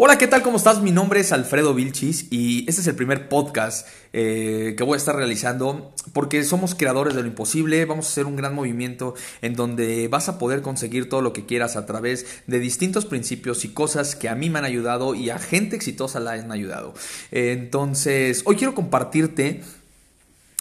Hola, ¿qué tal? ¿Cómo estás? Mi nombre es Alfredo Vilchis y este es el primer podcast eh, que voy a estar realizando porque somos creadores de lo imposible, vamos a hacer un gran movimiento en donde vas a poder conseguir todo lo que quieras a través de distintos principios y cosas que a mí me han ayudado y a gente exitosa la han ayudado. Entonces, hoy quiero compartirte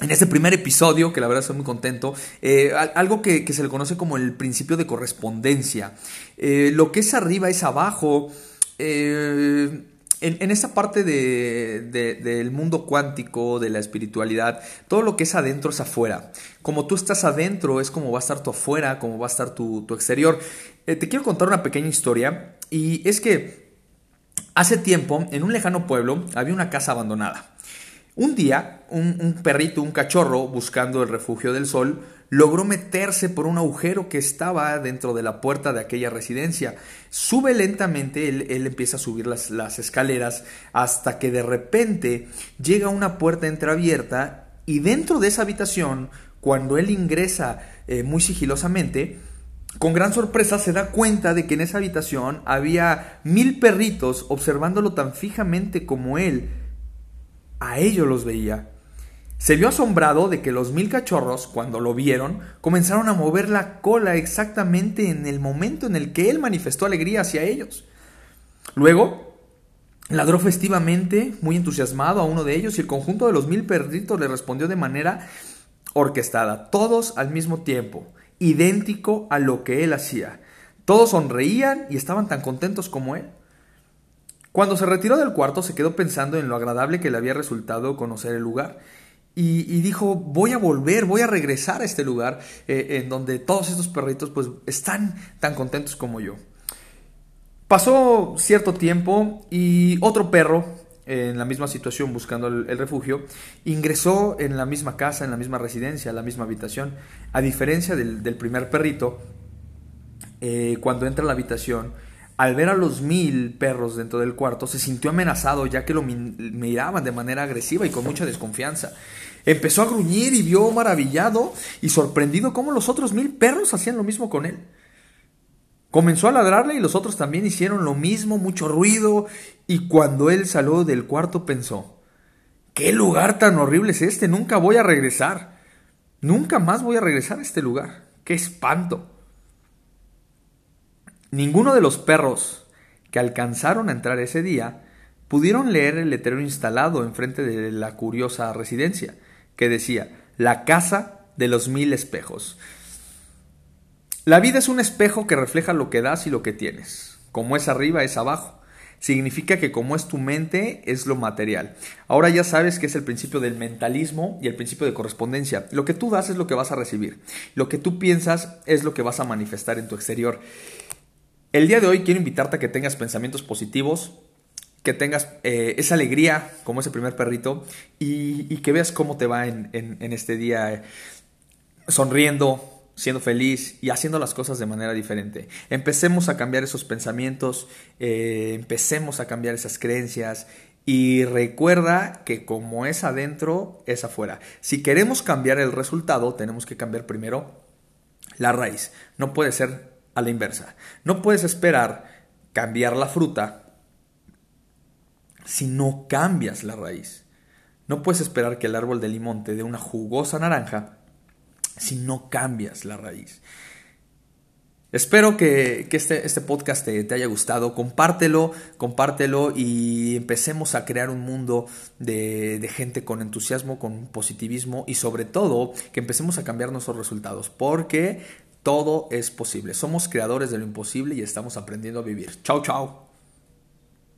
en este primer episodio, que la verdad estoy muy contento, eh, algo que, se le conoce como el principio de correspondencia. Eh, lo que es arriba es abajo. Eh, en, esa parte del mundo cuántico, de la espiritualidad, todo lo que es adentro es afuera. Como tú estás adentro, es como va a estar tu afuera, como va a estar tu, exterior. Eh, te quiero contar una pequeña historia y es que hace tiempo, en un lejano pueblo, había una casa abandonada. Un día, un, perrito, un cachorro, buscando el refugio del sol, logró meterse por un agujero que estaba dentro de la puerta de aquella residencia. Sube lentamente, él, empieza a subir las, escaleras hasta que de repente llega a una puerta entreabierta y dentro de esa habitación, cuando él ingresa eh, muy sigilosamente, con gran sorpresa se da cuenta de que en esa habitación había mil perritos observándolo tan fijamente como él a ellos los veía. Se vio asombrado de que los mil cachorros, cuando lo vieron, comenzaron a mover la cola exactamente en el momento en el que él manifestó alegría hacia ellos. Luego, ladró festivamente, muy entusiasmado a uno de ellos, y el conjunto de los mil perritos le respondió de manera orquestada, todos al mismo tiempo, idéntico a lo que él hacía. Todos sonreían y estaban tan contentos como él. Cuando se retiró del cuarto se quedó pensando en lo agradable que le había resultado conocer el lugar y, dijo, voy a volver, voy a regresar a este lugar eh, en donde todos estos perritos pues están tan contentos como yo. Pasó cierto tiempo y otro perro en la misma situación buscando el, refugio, ingresó en la misma casa, en la misma residencia, en la misma habitación. A diferencia del, primer perrito, eh, cuando entra a la habitación, al ver a los mil perros dentro del cuarto, se sintió amenazado ya que lo miraban de manera agresiva y con mucha desconfianza. Empezó a gruñir y vio maravillado y sorprendido cómo los otros mil perros hacían lo mismo con él. Comenzó a ladrarle y los otros también hicieron lo mismo, mucho ruido, y cuando él salió del cuarto pensó, ¿qué lugar tan horrible es este? Nunca voy a regresar. Nunca más voy a regresar a este lugar. ¡Qué espanto! Ninguno de los perros que alcanzaron a entrar ese día pudieron leer el letrero instalado enfrente de la curiosa residencia, que decía La casa de los mil espejos. La vida es un espejo que refleja lo que das y lo que tienes. Como es arriba, es abajo. Significa que como es tu mente, es lo material. Ahora ya sabes que es el principio del mentalismo y el principio de correspondencia. Lo que tú das es lo que vas a recibir. Lo que tú piensas es lo que vas a manifestar en tu exterior. El día de hoy quiero invitarte a que tengas pensamientos positivos, que tengas eh, esa alegría como ese primer perrito y, que veas cómo te va en, este día eh, sonriendo, siendo feliz y haciendo las cosas de manera diferente. Empecemos a cambiar esos pensamientos, eh, empecemos a cambiar esas creencias y recuerda que como es adentro, es afuera. Si queremos cambiar el resultado, tenemos que cambiar primero la raíz. No puede ser a la inversa. No puedes esperar cambiar la fruta si no cambias la raíz. No puedes esperar que el árbol de limón te dé una jugosa naranja si no cambias la raíz. Espero que, este, este, podcast te, haya gustado. Compártelo, compártelo y empecemos a crear un mundo de, de, gente con entusiasmo, con positivismo y sobre todo que empecemos a cambiar nuestros resultados. Porque todo es posible. Somos creadores de lo imposible y estamos aprendiendo a vivir. Chao, chao.